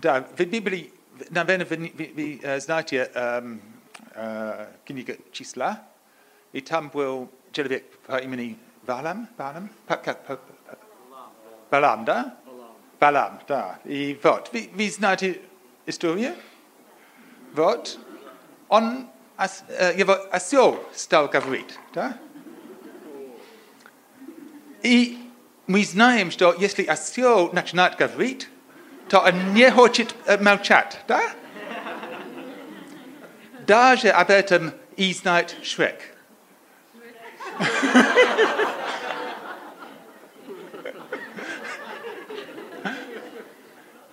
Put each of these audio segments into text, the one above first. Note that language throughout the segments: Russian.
Да, в Библии, наверное, вы, вы, вы э, знаете эм, э, книга числа, и там был человек по имени Валам, Валам, Па- как- Па- Па- Балам, да? Балам, да. И вот, вы, вы знаете историю? Вот. Он ос- э, его осел стал говорить, да? И мы знаем, что если осел начинает говорить, to a nehočit eh, melčat, da? Dáže abetem iznajt švek.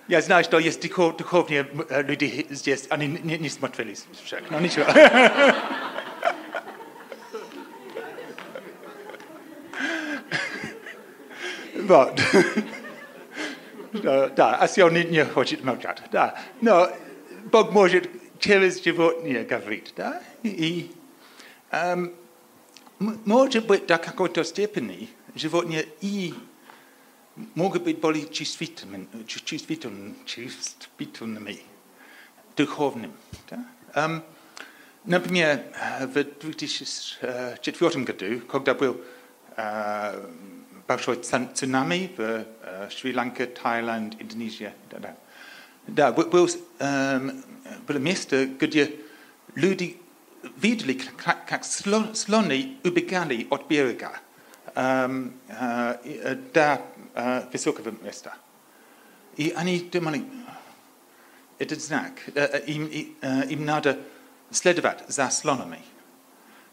Já znáš, to je duchov, duchovně eh, lidi zde ani nesmrtvili však. No ničeho. but Да, осел не, не хочет молчать. Да. Но Бог может через животные говорить. Да? И, эм, может быть, до какой-то степени животные и могут быть более чувствительными, чу- чувствитель- чувствительными духовным. Да? Эм, например, в 2004 году, когда был э, большой цун- цунами в э, Шри-Ланка, Таиланд, Индонезия. Да, да. Да, был, был, эм, было место, где люди видели, как, как сло- слоны убегали от берега эм, э, и, э, до э, высокого места. И они думали, этот знак, э, э, им, и, э, им надо следовать за слонами.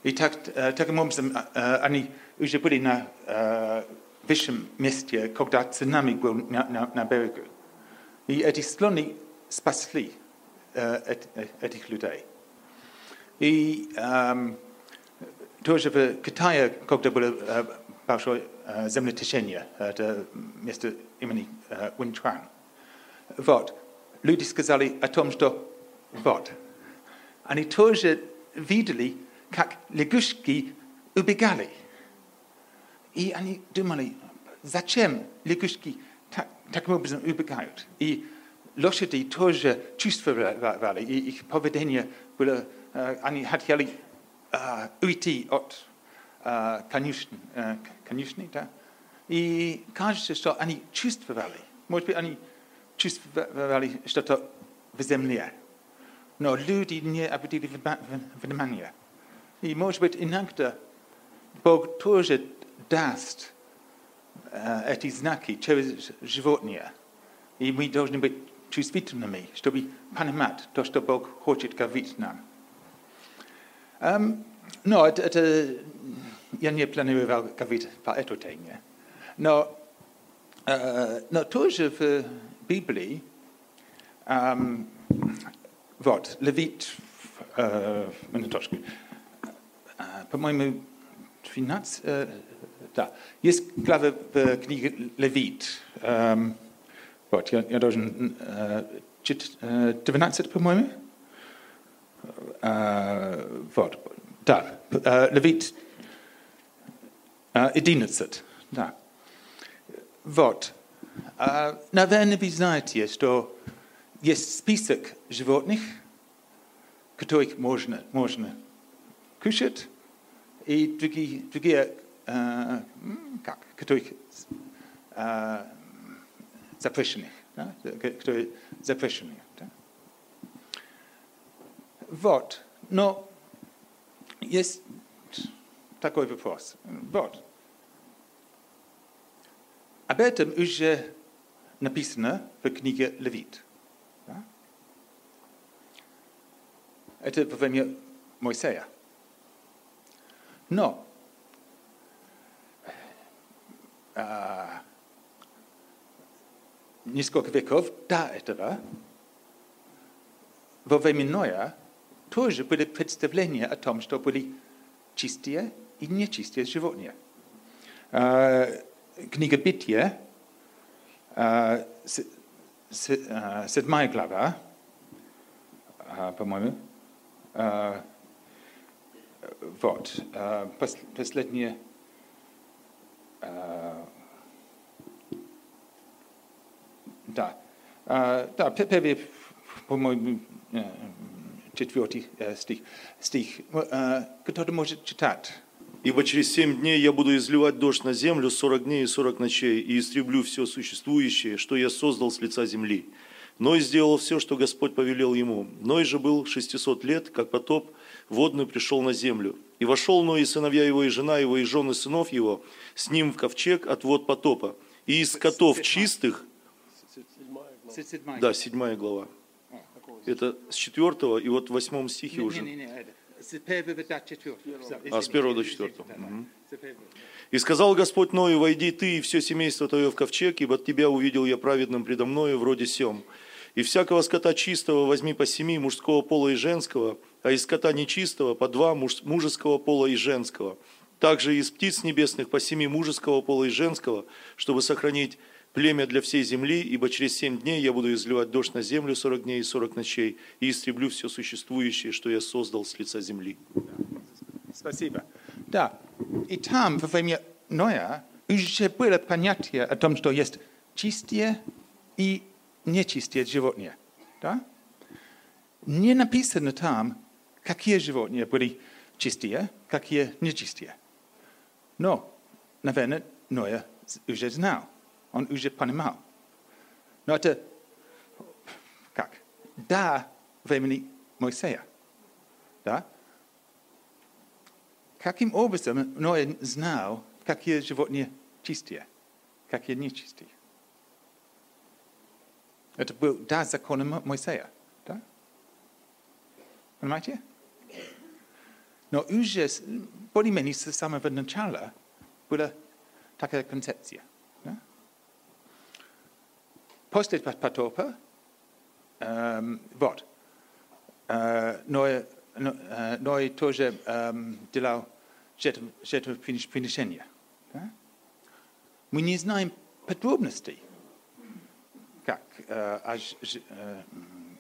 И так, э, таким образом э, они уже были на э, visham mestia cogda tsunami gwyl na, na, na berygu. I ydy sloni spasli ydy clwydau. I um, dwi'n fy gytaia cogda bwyl uh, bawsio uh, tysienia at uh, mestia imeni uh, Wintran. Fod, ludis gazali atom sto fod. Ani toje videli kak legushki ubigali. I ani dymali зачем лягушки так, таким образом убегают? И лошади тоже чувствовали, и их поведение было, э, они хотели э, уйти от э, конюшни, э, да? И кажется, что они чувствовали, может быть, они чувствовали что-то в земле. Но люди не обратили внима- внимания. И, может быть, иногда Бог тоже даст эти знаки через животные. И мы должны быть чувствительными, чтобы понимать то, что Бог хочет говорить нам. Эм, но это, это я не планировал говорить по этой теме. Но, э, но тоже в Библии эм, вот, Левит, э, минуточку, Э, по-моему, 12, э, да, есть глава в книге Левит. Эм, вот, я, я должен, э, чит- э, 12, по-моему. Э, вот, да, э, Левит э, 11, да. Вот. Э, наверное, вы знаете, что есть список животных, которых можно, можно кушать, и другие, другие э, м, как, которых э, запрещенных, да, которые запрещены. Да. Вот, но есть такой вопрос. Вот. Об этом уже написано в книге Левит. Да? Это во время Моисея. Но несколько веков до этого, во время Ноя, тоже были представления о том, что были чистые и нечистые животные. А, Книга Бития, а, а, седьмая глава, а, по-моему, а, вот, а, пос- последнее, а, да, А, да, пе- первый, по-моему, э, четвертый э, стих, стих э, который может читать. Ибо через семь дней я буду изливать дождь на землю сорок дней и сорок ночей, и истреблю все существующее, что я создал с лица земли. Ной сделал все, что Господь повелел ему. Ной же был шестисот лет, как потоп водный пришел на землю. И вошел Ной и сыновья его, и жена его, и жены сынов его, с ним в ковчег от вод потопа. И из скотов чистых, да, седьмая глава, это с четвертого, и вот в восьмом стихе уже. А, с первого до четвертого. И сказал Господь Ною, войди ты и все семейство твое в ковчег, ибо тебя увидел я праведным предо мною вроде сем. И всякого скота чистого возьми по семи мужского пола и женского, а из скота нечистого по два муж- мужеского пола и женского. Также из птиц небесных по семи мужеского пола и женского, чтобы сохранить племя для всей земли, ибо через семь дней я буду изливать дождь на землю сорок дней и сорок ночей, и истреблю все существующее, что я создал с лица земли. Спасибо. Да, и там во время Ноя уже было понятие о том, что есть чистые и нечистые животные. Да? Не написано там, какие животные были чистые, какие нечистые. Но, наверное, Ноя уже знал, он уже понимал. Но это как? До времени Моисея. Да? Каким образом Ной знал, какие животные чистые, какие нечистые? Это был до закона Мо- Моисея. Да? Понимаете? No już jest, boli mniej z samego naczala była taka koncepcja. Nie? Postać Patopa, um, wod, uh, noe, no, uh, noe toże um, dla żetów przyniesienia. My nie znamy podrobności, jak e, aż żetów e, mm,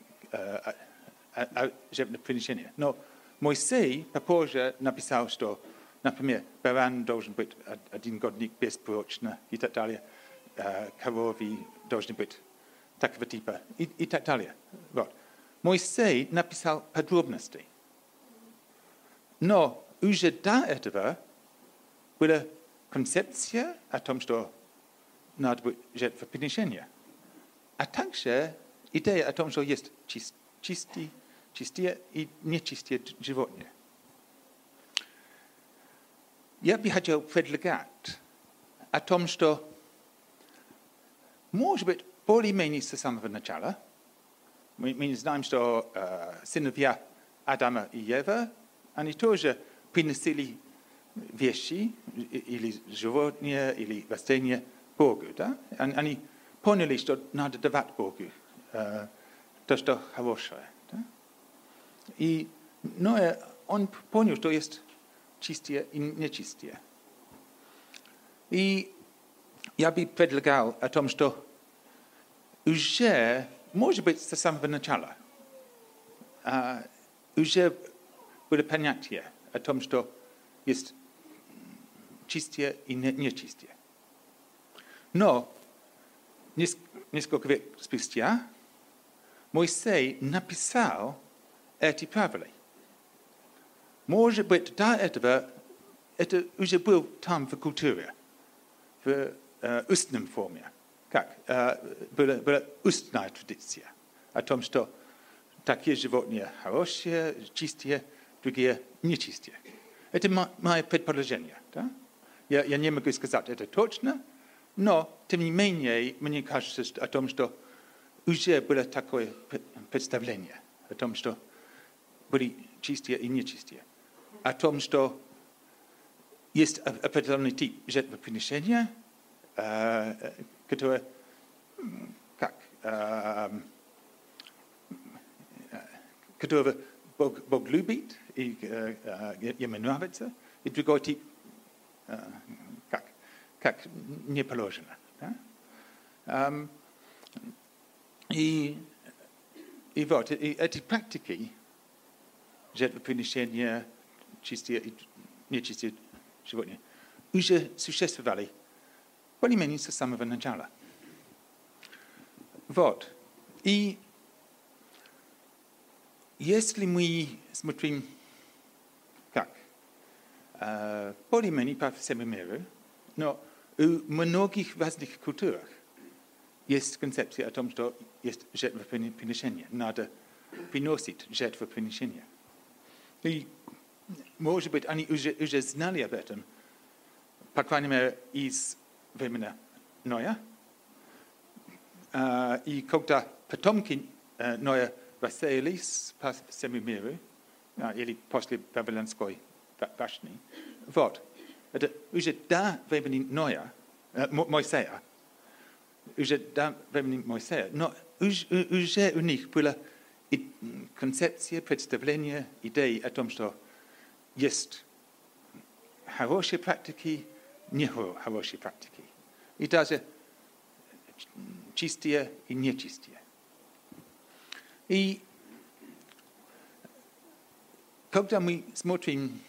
e, przyniesienia. No, э, м, э, о- о- о жертвоприношении. Но Моисей попозже написал, что, например, баран должен быть од- один годник беспорочно и так далее, э, коровы должны быть такого типа и, и так далее. Вот. Моисей написал подробности. Но уже до этого была концепция о том, что надо быть жертвоприношение. А также идея о том, что есть чис- чистые, чистые и нечистые дж- животные. Я бы хотел предлагать о том, что, может быть, более-менее с самого начала, мы, мы знаем, что э, сыновья Адама и Ева, они тоже приносили вещи и- или животные, или растения Богу. Да? Они, они поняли, что надо давать Богу э, то, что хорошее. Да? И Ноя, он понял, что есть чистые и нечистые. И я бы предлагал о том, что уже, может быть, с самого начала, а, уже было понятие о том, что есть чистые и не- нечистые. Но нес- несколько век спустя Моисей написал эти правила. Может быть, до этого это уже был там в культуре, в э, устном форме. Как? Э, была, была устная традиция о том, что такие животные хорошие, чистые, другие нечистые. Это мо- мое предположение. Да? Я, я не могу сказать это точно, но, тем не менее, мне кажется о том, что уже было такое пре- представление о том, что чистые и нечистые. О том, что есть определенный тип жертвоприношения, который, м, как, которого Бог, Бог любит и ему нравится, и другой тип, как, как не положено. да? И, и вот, и эти практики жертвоприношения чистые и нечистые животные уже существовали более-менее с самого начала. Вот. И если мы смотрим, как, э, более-менее по всему миру, но у многих разных культурах есть концепция о том, что есть жертвоприношение, надо приносить жертвоприношение. И, может быть, они уже, уже знали об этом, по крайней мере, из времени Ноя. А, И когда потомки э, Ноя расселились по всему миру, а, или после Вавилонской ба- башни, вот, это уже до времени Ноя, э, Мо- Моисея, уже до времени Моисея, но уж- у- уже у них была и- м, концепция, представление, идеи о том, что есть хорошие практики, нехорошие практики. И даже чистые и нечистые. И когда мы смотрим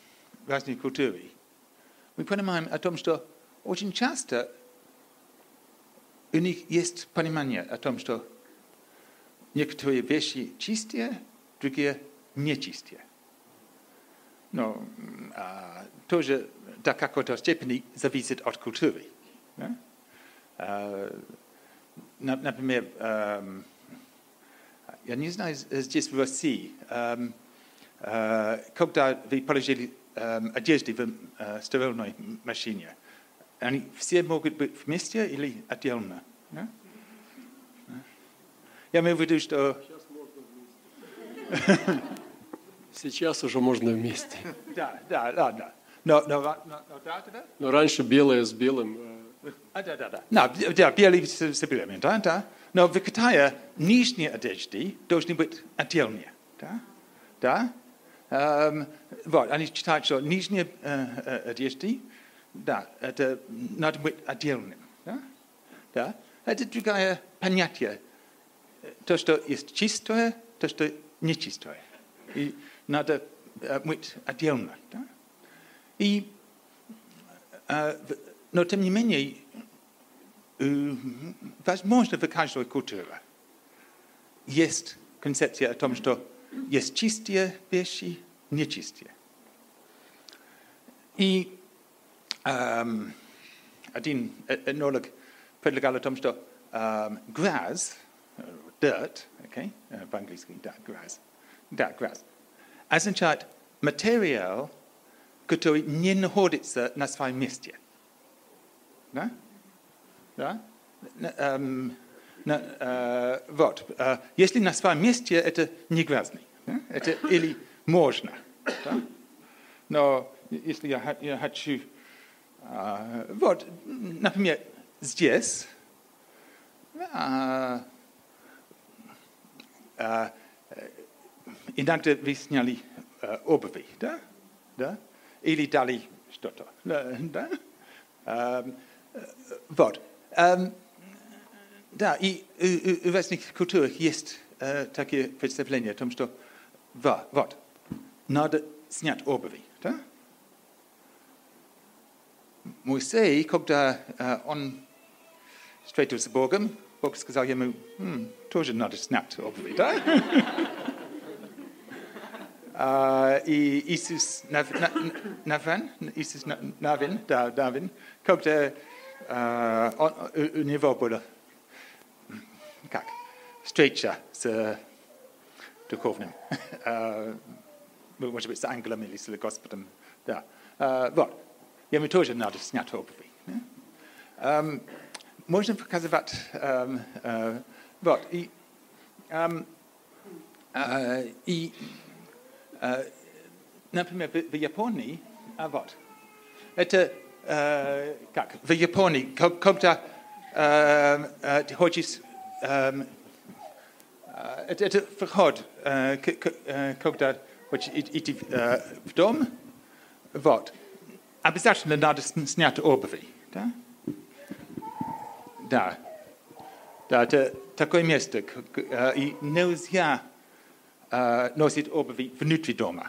разные культуры, мы понимаем о том, что очень часто у них есть понимание о том, что niektóre wieści czystie, drugie nieczystie. No, a to, że tak jako dostępny, zależy od kultury. Na, na przykład, um, ja nie znam gdzieś w Rosji, um, uh, kiedy wy położyli um, odzieżdy w e, uh, sterylnej maszynie, oni wszyscy mogą być w mieście ili oddzielnie. Nie? Да? Я имею в виду, что... Сейчас уже можно вместе. Да, да, ладно. Но, но, но, но да, да, да? Но раньше белое с белым. э, А, да, да, да. Да, да, белые с, белыми, да, да. Но в Китае нижние одежды должны быть отдельные, да, да. Эм, вот, они считают, что нижние э, э, одежды, да, это надо быть отдельным, да, да. Это другое понятие. То, что есть чистое, то, что нечистое. И надо мыть отдельно, да. И, но тем не менее, возможно, в каждой культуре есть концепция о том, что есть чистые вещи, нечистые. И эм, один этнолог предлагал о том, что эм, грязь, dirt, okay, э, по-английски, да, грязь, да, грязь, означает материал, который не находится на своем месте. Да? Да? Н- эм, на- э, вот. э, если на своем месте, это не грязный. да? Это или можно. Да? Но если я, ха- я хочу... э, вот, например, здесь э, э, иногда вы сняли э, обуви, да? Да? Или дали что-то. Да? да? Эм, э, вот. Эм, да, и у, у- у разных культурах есть э, такие представления о том, что во- вот, надо снять обуви. Да? Моисей, когда э, он встретился с Богом, Бог сказал ему, «М, тоже надо снять обуви, да? А, и Иисус Нав- На- Навин, Иисус На- Навин, да, Навин, когда а, он- у, у него было м, как, встреча с духовным, а, может быть, с ангелом или с Господом, да. А, вот, ему тоже надо снять обуви. да? Ам, Можно показывать, ам, а, вот, и, ам, а, и Э, например, в, в Японии, а вот, это э, как, в Японии, ко- когда э, э, ты хочешь, эм, э, это, это вход, э, к- к- э, когда хочешь и- идти э, в дом, вот, обязательно надо сн- снять обуви, да? Да. Да, это такое место, к- к- э, и нельзя э, носит обуви внутри дома.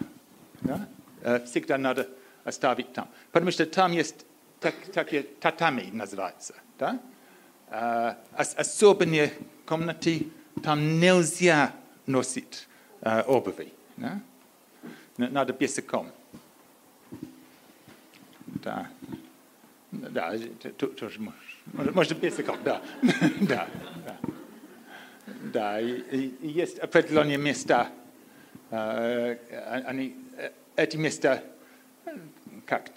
Да? Э, Всегда надо оставить там. Потому что там есть так, такие татами называется. Да? Э, ос- Особенные комнаты tam nelsja nosić uh, obuwi. Ne? Na, na do biesykom. Da. Może, może biesykom, da. da. da. Da, i, i jest определенные места, э, они, э, эти места как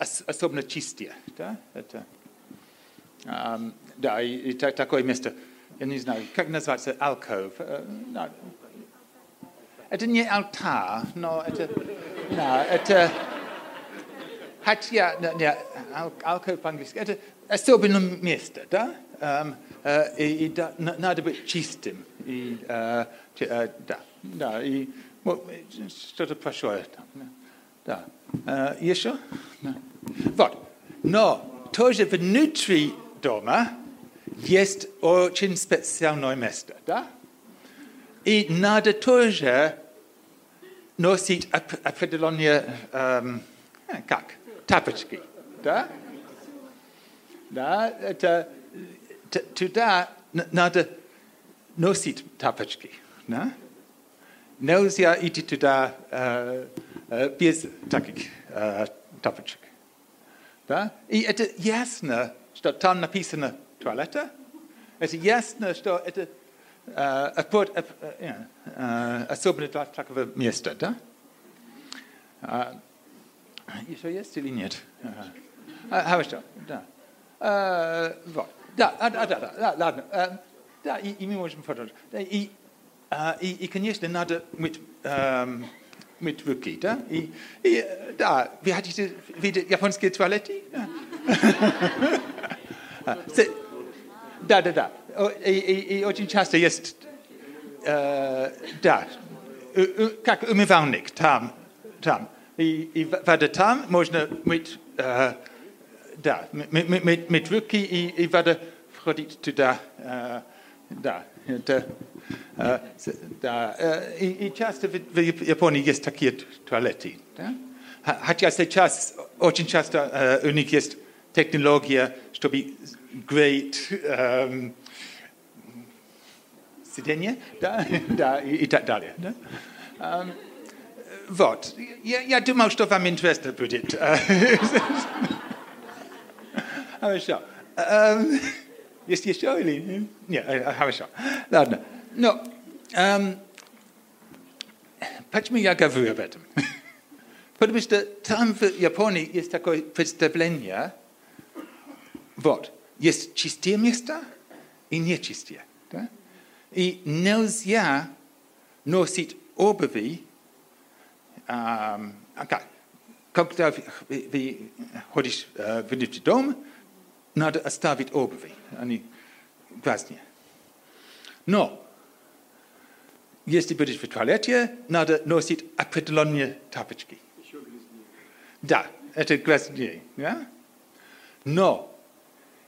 ос- особенно чистые, да, это, да, и, и та- такое место, я не знаю, как называется, э, на- это не алтарь, но это, да, это, хотя, не, не, ал- alcove по-английски, это особенное место, да, и, и да, на- надо быть чистым, и, да, да, и что-то большое там, да. еще? Вот, но тоже внутри дома есть очень специальное место, да? И надо тоже носить оп- определенные, эм, как, тапочки, да? Да, это туда надо носить тапочки, да? Нельзя идти туда э, э, без таких э, тапочек. Да? И это ясно, что там написано туалета. Это ясно, что это э, опор- оп- э, э, особенно для такого места. Да? А, еще есть или нет? А, Хорошо, да. Э, вот. Да, а, да, да, да, ладно. Э, Да, и, и мы можем продолжить. И, а, и, и, конечно, надо мыть, эм, мыть руки, да? И, и, э, да, вы хотите видеть японские туалеты? Да. А, Да, да, да. И, и, и очень часто есть, э, да, как умывальник там, там. И, и вода там можно мыть, э, мыть, мыть руки и, и вода входит туда, э, да, это, э, с- да. э, И, и часто в, Японии есть такие туалеты, да? Хотя сейчас очень часто у них есть технология, чтобы греть эм, сиденье, да, да, и, и так далее. Да? Эм, вот. Я, я думал, что вам интересно будет. Хорошо. Эм, Есть еще или нет? Хорошо. Ладно. Но эм, почему я говорю об этом? Потому что там в Японии есть такое представление, вот, есть чистые места и нечистые. Да? И нельзя носить обуви, ам, а как? когда вы, ходишь внутрь дома, надо оставить обуви, они грязные. Но если будешь в туалете, надо носить определенные тапочки. Да, это грязнее. Да? Но,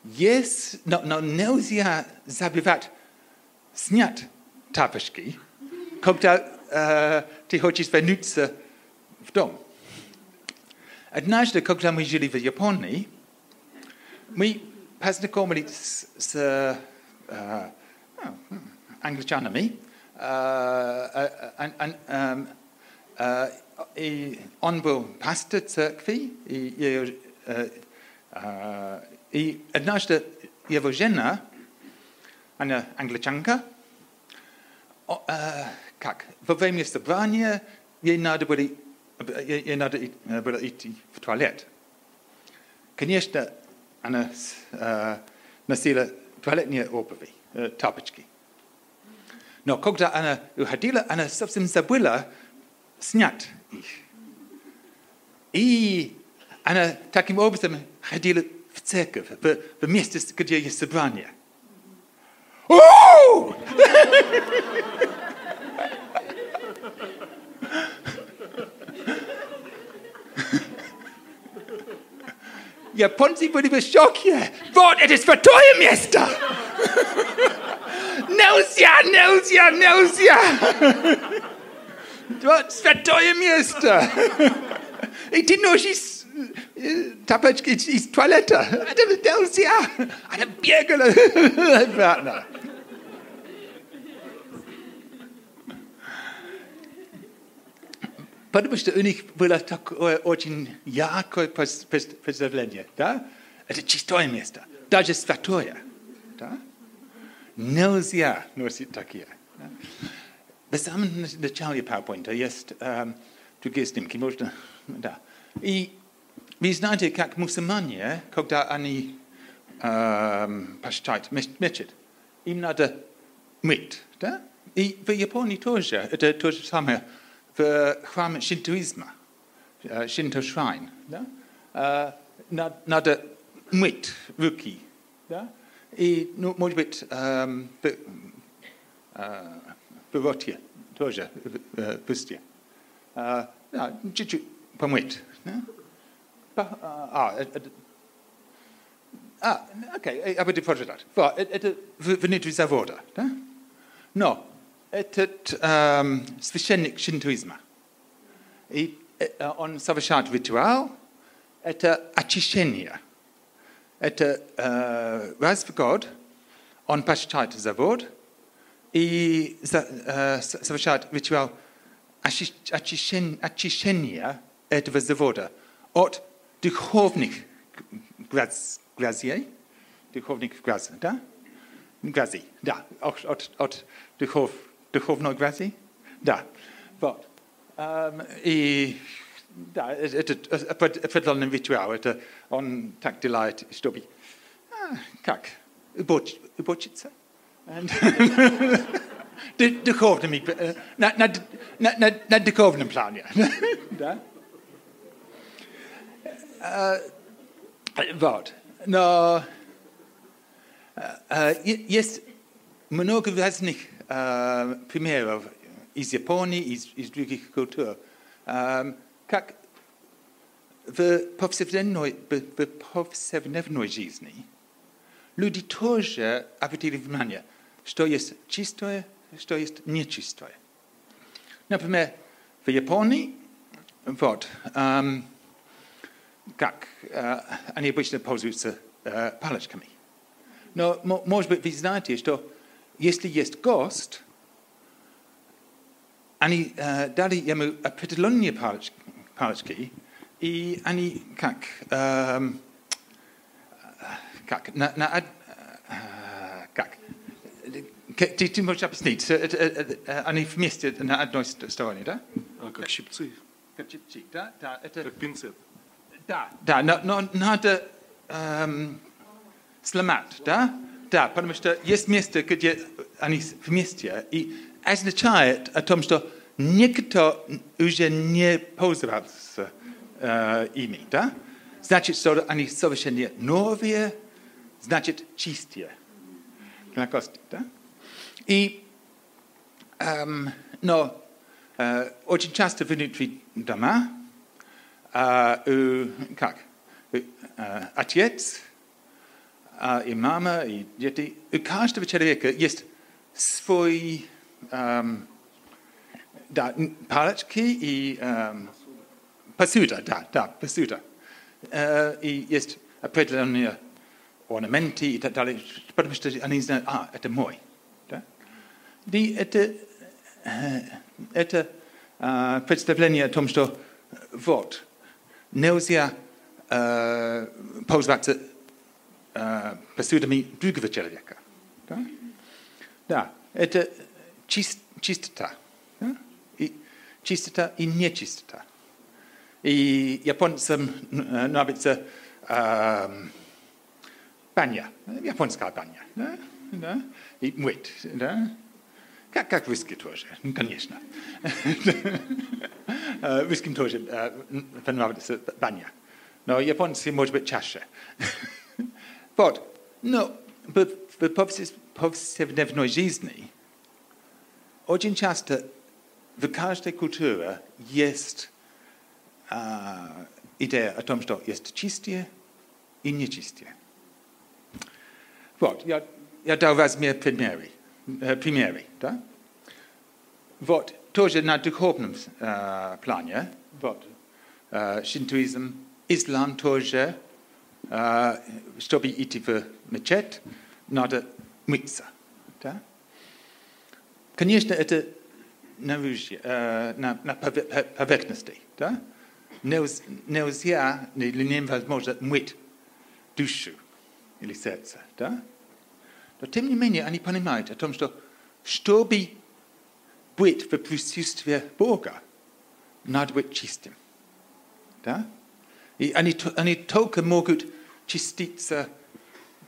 есть, но, но нельзя забывать снять тапочки, когда э, ты хочешь вернуться в дом. Однажды, когда мы жили в Японии, мы познакомились с, с э, э, англичанами, э, э, э, э, э, э, и он был пастор церкви, и, и, э, э, и однажды его жена, она англичанка, о, э, как, во время собрания ей надо было, ей, ей надо и- э, было идти в туалет. Конечно, она э, носила туалетные обуви, э, тапочки. Но когда она уходила, она совсем забыла снять их. И она таким образом ходила в церковь, в, в место, где есть собрание. О! Ihr ponzibilibe Schokje. Wort, it is verteuer, Miester. Nausia, nausia, nausia. Wort, verteuer, Miester. Ich tin nur schieß. Tapetschki, ich Toilette. Nausia. Eine Birgele. Partner. потому что у них было такое очень яркое пос- пос- представление. Да? Это чистое место, даже святое. Да? Нельзя носить такие. Да? В самом начале PowerPoint есть эм, другие снимки, можно, да. И вы знаете, как мусульмане, когда они эм, посещают меч- мечеть, им надо мыть, да? И в Японии тоже, это то же самое For Shintoism, uh, Shinto shrine, da? Uh, nada mwit ruki, da? I no, može biti um, be, uh, berotje, tože uh, pustje. Uh, ja, čiču pomwit. Ne? Pa, uh, ah, a, a, ah, okay, aby ty poczytać. Bo, to, w, w, w, w, w, этот эм, священник шинтуизма, и э, он совершает ритуал, это очищение. Это э, раз в год он посещает завод и за- э, с- совершает ритуал очи- очищен- очищения этого завода от духовных гряз- грязей, духовных грязей, да? Грязи, да, от, от, от духов, de gówno? Da. Bod. Um, I... Da, y prydlon ritueel, het awr, on tactilite stwbi. Ah, cac. Y bwtsitsa. And... Dy De, yn mi... Na, na, na, na, na dy gofn da. Uh, bod. No... Uh, jest mnogo wyjaśnych э, примеров из Японии, из, из других культур, эм, как в повседневной, в повседневной жизни люди тоже обратили внимание, что есть чистое, что есть нечистое. Например, в Японии, вот, эм, как э, они обычно пользуются э, палочками. Но, мо- может быть, вы знаете, что если есть гость, они э, дали ему определенные палочки, палочки и они как, эм, как, на, на, э, как, ты, ты можешь объяснить, Э, э, э, они вместе на одной ст- стороне, да? А, как щипцы, Как чик-чик, да? Да, это... как пинцет. Да, да, но, но надо эм, сломать, да? Да, потому что есть место, где они вместе, и означает о том, что никто уже не пользовался э, ими, да? Значит, что они совершенно новые, значит, чистые для кости, да? И, эм, но э, очень часто внутри дома а, у, как, у, а, отец а, и мама, и дети, у каждого человека есть свой эм, да, палочки и эм, посуда, да, да, посуда. Э, и есть определенные орнаменты и так далее, потому что они знают, а, это мой. Да? И это, э, это э, представление о том, что вот, нельзя э, пользоваться э, посудами другого человека. Да? Да, это чис- чистота. Да? И чистота и нечистота. И японцам э, нравится эм, баня, японская баня. Да? Да? И мыть. Да? Как, как виски тоже, ну, конечно. Э, Русским тоже э, понравится баня. Но японцы, может быть, чаще. Вот. Но в в повсе- повседневной жизни очень часто в каждой культуре есть а, идея о том, что есть чистые и нечистые. Вот, я, я дал размер примеры, э, примеры да? Вот, тоже на духовном э, плане, вот, э, шинтуизм, ислам тоже, э, чтобы идти в мечеть, надо мыться. Да? Конечно, это uh, per- perfectnosti, da? Neus, neusia, ne liniem vas może mwit duszu, ili serca, da? Do tym niemniej ani poнимаете о том, что чтобы быть в присутствии Бога, надо быть чистым. Да? И они, то- они только могут чиститься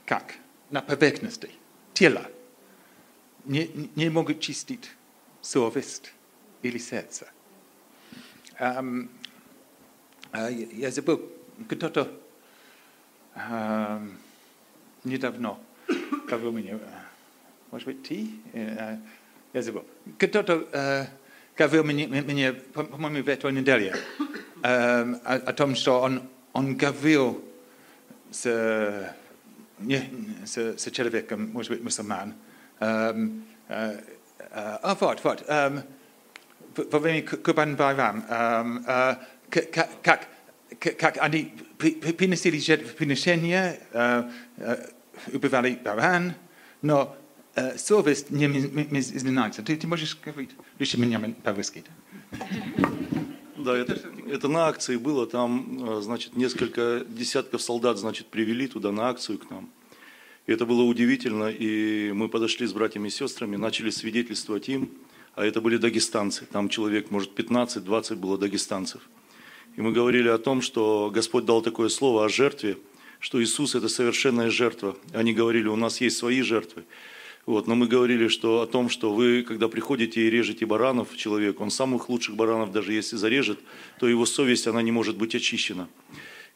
как? На поверхности тела. Не, не могут чистить совесть или сердце. Ам, а, я я забыл, кто-то ам, недавно говорил мне, а, может быть, ты? Э, а, Я забыл. Кто-то э, говорил мне, мне, по- по-моему, в этой неделе um, a, a tom sto on, on gafio se, nie, se, se člověk, může být musulman. Um, uh, uh, a fod, fod. Um, fo fe mi gwban bai fam. Um, uh, cac, cac, ani, pyn ysdi li jed, pyn ysienia, wbefali barhan, no, sofist, nie mis nais. Ti'n mwysig gyfryd, rwy'n mynd iawn barwysgyd. Да, это, это на акции было, там, э, значит, несколько десятков солдат, значит, привели туда на акцию к нам. И это было удивительно, и мы подошли с братьями и сестрами, начали свидетельствовать им, а это были дагестанцы, там человек, может, 15-20 было дагестанцев. И мы говорили о том, что Господь дал такое слово о жертве, что Иисус – это совершенная жертва. Они говорили, у нас есть свои жертвы. Вот, но мы говорили что, о том, что вы, когда приходите и режете баранов, человек, он самых лучших баранов, даже если зарежет, то его совесть, она не может быть очищена.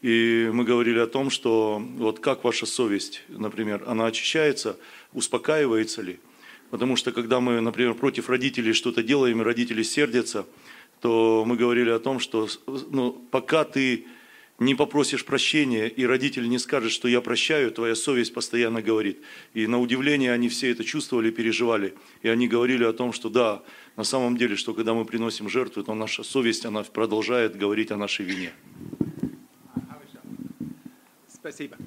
И мы говорили о том, что вот как ваша совесть, например, она очищается, успокаивается ли? Потому что когда мы, например, против родителей что-то делаем, и родители сердятся, то мы говорили о том, что ну, пока ты не попросишь прощения, и родитель не скажет, что я прощаю, твоя совесть постоянно говорит. И на удивление они все это чувствовали, переживали. И они говорили о том, что да, на самом деле, что когда мы приносим жертву, то наша совесть, она продолжает говорить о нашей вине. Спасибо.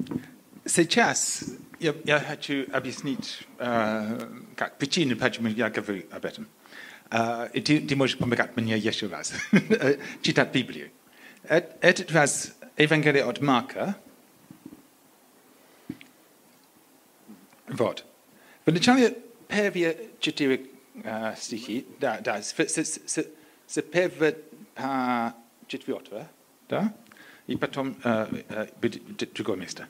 Сейчас я, я хочу объяснить, э, как причины, почему я говорю об этом. Э, ты, ты можешь помогать мне еще раз читать Библию. Э- Этот раз Evangelia od Marka. Wod. Wyliczamy pewne cztery uh, stichi. Da, da. Se, se, pa cztery Da? I potem uh, uh, drugie.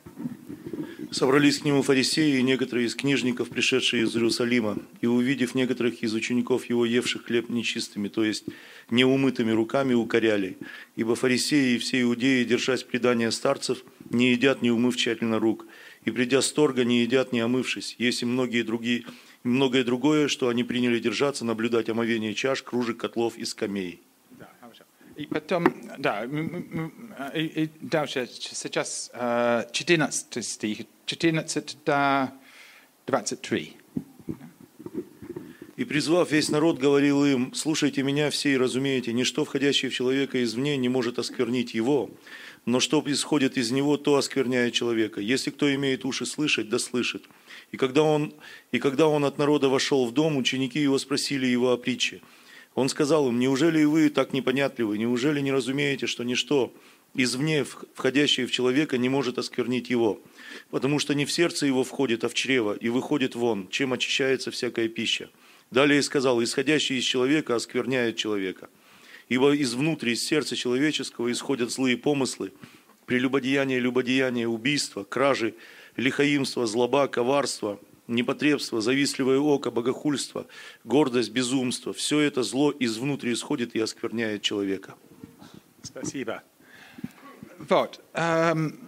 Собрались к нему фарисеи и некоторые из книжников, пришедшие из Иерусалима, и увидев некоторых из учеников его, евших хлеб нечистыми, то есть неумытыми руками, укоряли. Ибо фарисеи и все иудеи, держась предания старцев, не едят, не умыв тщательно рук, и придя с торга, не едят, не омывшись. Есть и многие другие, многое другое, что они приняли держаться, наблюдать омовение чаш, кружек, котлов и скамей. Да. И потом, да, м- м- м, и, и дальше, сейчас э, 14 стих, 14 до 23. И призвав весь народ, говорил им, слушайте меня все и разумеете, ничто, входящее в человека извне, не может осквернить его, но что исходит из него, то оскверняет человека. Если кто имеет уши слышать, да слышит. И когда он, и когда он от народа вошел в дом, ученики его спросили его о притче. Он сказал им, неужели и вы так непонятливы, неужели не разумеете, что ничто извне, входящее в человека, не может осквернить его? Потому что не в сердце его входит, а в чрево, и выходит вон, чем очищается всякая пища. Далее сказал, исходящий из человека оскверняет человека. Ибо из внутри, из сердца человеческого исходят злые помыслы, прелюбодеяние, любодеяние, убийство, кражи, лихаимство, злоба, коварство, непотребство, завистливое око, богохульство, гордость, безумство. Все это зло из внутри исходит и оскверняет человека. Спасибо. Вот. эм,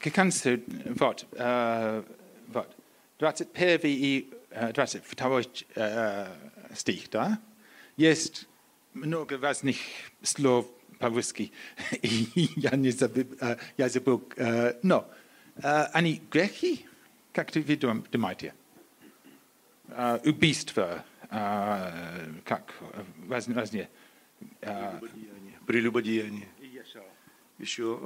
К концу, вот, э, вот, 21 и э, 22 э, стих, да? Есть много разных слов по-русски, я не забыл, э, я забыл, э, но э, они грехи, как ты думаете? Убийство, как, раз- разные. Прелюбодеяние. Еще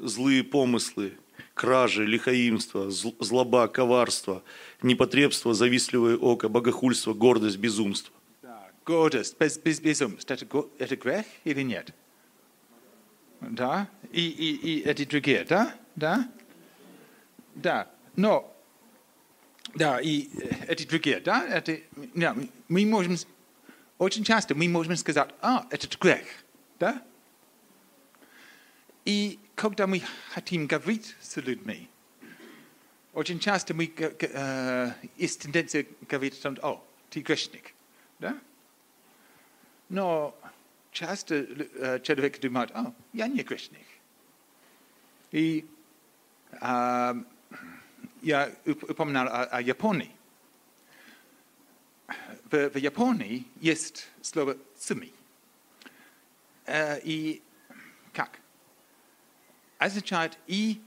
злые помыслы, кражи, лихаимство, зл- злоба, коварство, непотребство, завистливое око, богохульство, гордость, безумство. Да, гордость, без, без безумств, это, это грех или нет? Да? И, и, и эти другие, да? Да? Да. Но, да, и э, эти другие, да? Это, да, мы можем, очень часто мы можем сказать, а, это грех, да? И когда мы хотим говорить с людьми, очень часто мы, э, есть тенденция говорить, о ты грешник, да? Но часто э, человек думает, о, я не грешник. И ам, я уп- упоминал о, о Японии. В, в Японии есть слово «суми». Э, и как? Означает и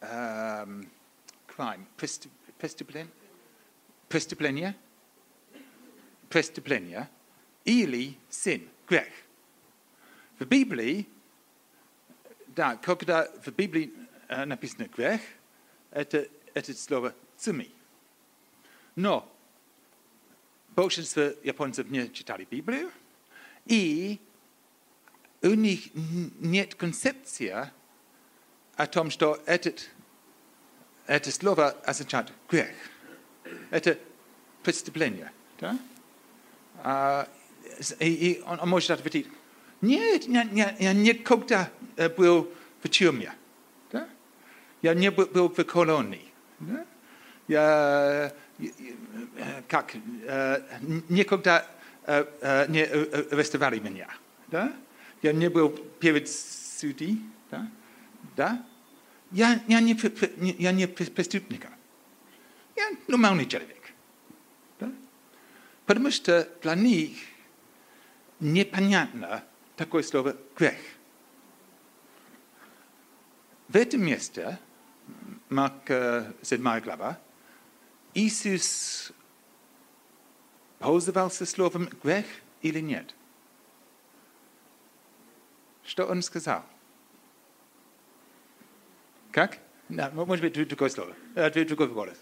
эм, crime, преступ- преступлен- преступление, преступление или сын, грех. В Библии, да, когда в Библии э, написано грех, это, это слово цуми. Но большинство японцев не читали Библию, и у них нет концепции о том, что этот, это слово означает грех. Это преступление. Да? А, и, и он, он может ответить, нет, я, я, я никогда был в тюрьме. Да? Я не был, был в колонии. Да? Я, э, э, как, э, никогда э, э, не э, арестовали меня. Да? Я не был перед судьей. Да? Да? Я, я, не, пр- пр- не- я не пр- преступник. Я нормальный человек. Да? Потому что для них непонятно такое слово грех. В этом месте, Э, 7 глава, Иисус пользовался словом грех или нет? Что он сказал? Как? Да, может быть, другое слово. Другой голос.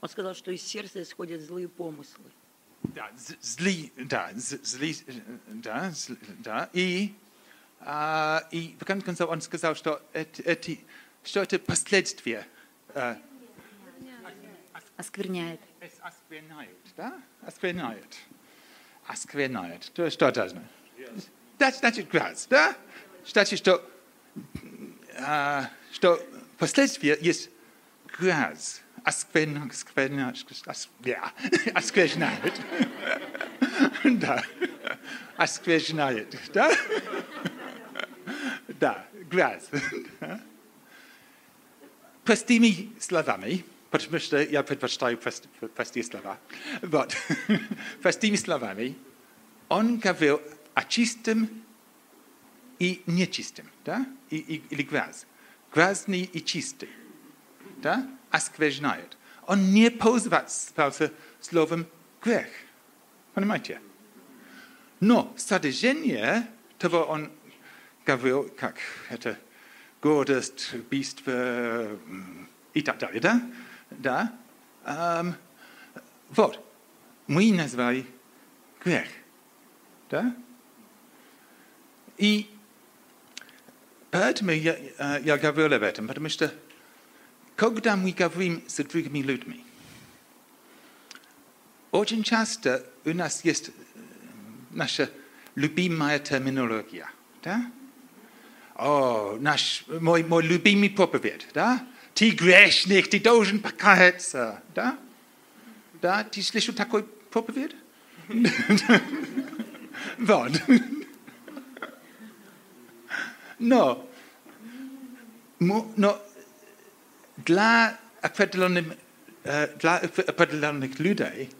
Он сказал? Что из сердца исходят злые помыслы. Да, зли, да, зли, э, да, зл- да. И, а, и в конце концов он сказал, что это, эти, что это последствия. э, Оскверняет. es оскверняют, да? Оскверняют. Оскверняют. То что это значит? Да, значит грязь, да? Значит, что, а, что последствия есть грязь. Оскверняют. Оскверняют. ос- yeah, Оскверняют. Да. Оскверняют, да? Да, грязь. простыми словами, потому что я предпочитаю прост- простые слова, вот, простыми словами, он говорил о чистом и нечистом, да, и, и- или грязь. Грязный и чистый, да, оскверняет. Он не пользовался словом грех, понимаете? Но содержание того он как это гордость, убийство и так далее, да? Да. Ам, вот. Мы назвали грех. Да? И поэтому я, я говорил об этом, потому что когда мы говорим с другими людьми, очень часто у нас есть наша любимая терминология. Да? О, наш, мой, мой любимый проповедь, да? Ты грешник, ты должен покаяться, да? Да, ты слышал такой проповедь? Вот. Но, но для определенных, э, для определенных людей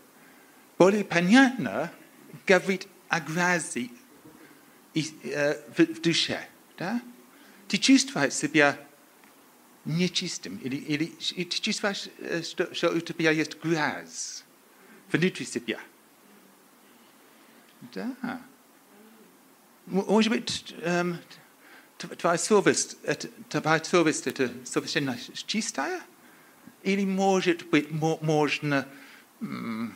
более понятно говорить о грязи э, в душе. Да? Ты чувствуешь себя нечистым, или, или и ты чувствуешь, э, что, что у тебя есть грязь внутри себя. Да. М- Может быть, эм, т- твоя совесть, это, твоя совесть это совершенно чистая? Или, может быть, мо- можно м,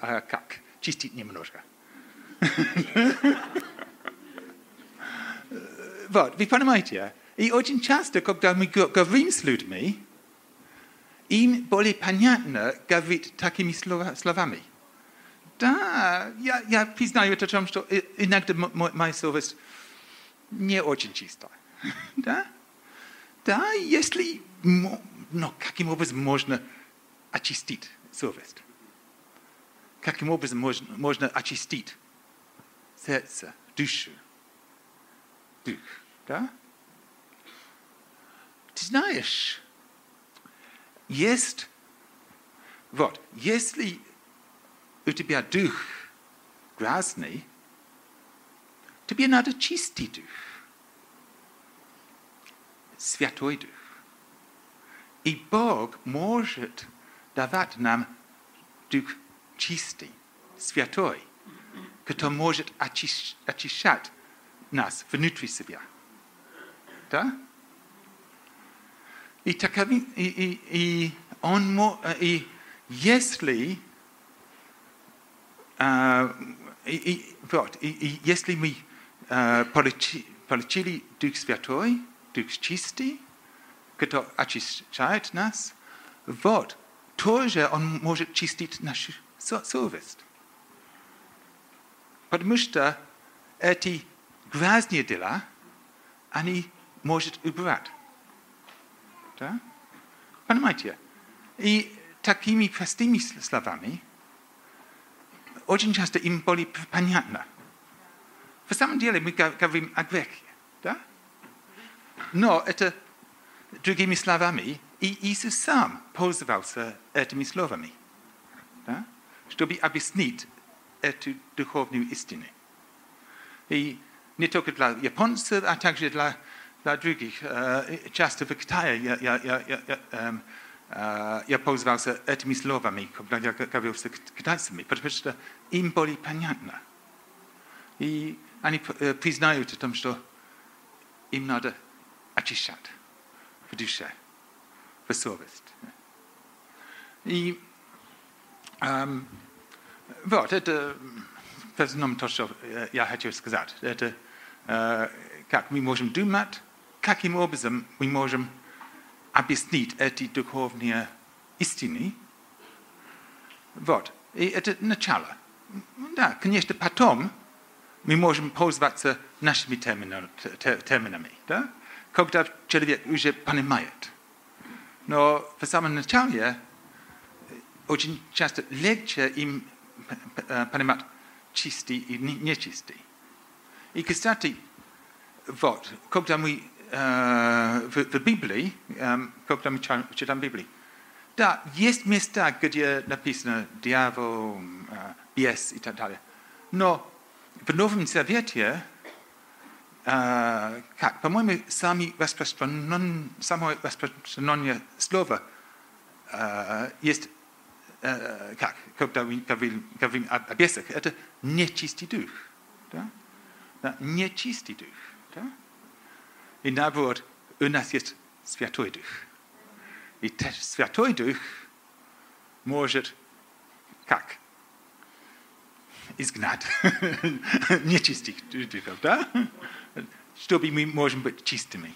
а, как, чистить немножко. Вот, вы понимаете? И очень часто, когда мы го- говорим с людьми, им более понятно говорить такими слова- словами. Да, я, я признаю это том, что иногда моя совесть не очень чистая. Да? Да, если... Но каким образом можно очистить совесть? Каким образом можно, можно очистить сердце, душу, дух? Да? Ты знаешь, есть... Вот, если у тебя дух грязный, тебе надо чистить дух. Святой дух. И Бог может давать нам дух чистый, святой, который может очищ- очищать нас внутри себя. Да? И, такови- и, и, и он, мо- и если а, и, и, вот, и, и если мы а, получи- получили Дух Святой, Дух чистый, который очищает нас, вот, тоже Он может чистить нашу со- совесть. Потому что эти грязные дела, они может убрать. Да? Понимаете? И такими простыми словами очень часто им более понятно. В самом деле мы говорим о грехе. Да? Но это другими словами, и Иисус сам пользовался этими словами, да? чтобы объяснить эту духовную истину. И не только для японцев, а также для, для других. Э, Часто в Китае я, я, я, я, я, эм, э, я пользовался этими словами, когда я говорил с кит- китайцами, потому что им более понятно. И они э, признают о том, что им надо очищать в душе, в совесть. И эм, вот, это в основном то, что э, я хотел сказать. Это э, как мы можем думать, каким образом мы можем объяснить эти духовные истины. Вот, и это начало. Да, конечно, потом мы можем пользоваться нашими термина- те- терминами, да? когда человек уже понимает. Но в самом начале очень часто легче им понимать чистый и не- нечистый. И, кстати, вот, когда мы в, Библии, когда мы читаем Библию, да, есть места, где написано дьявол, бес и так далее. Но в Новом Завете, как, по-моему, сами распространен, самое распространенное слово э, есть как, когда мы говорим, о бесах, это нечистый дух. Да? nie czysty duch. Tak? I nawet u nas jest Święty Duch. I ten Święty Duch może jak? Izgnat. Nieczystych duchów, tak? Żeby my możemy być czystymi.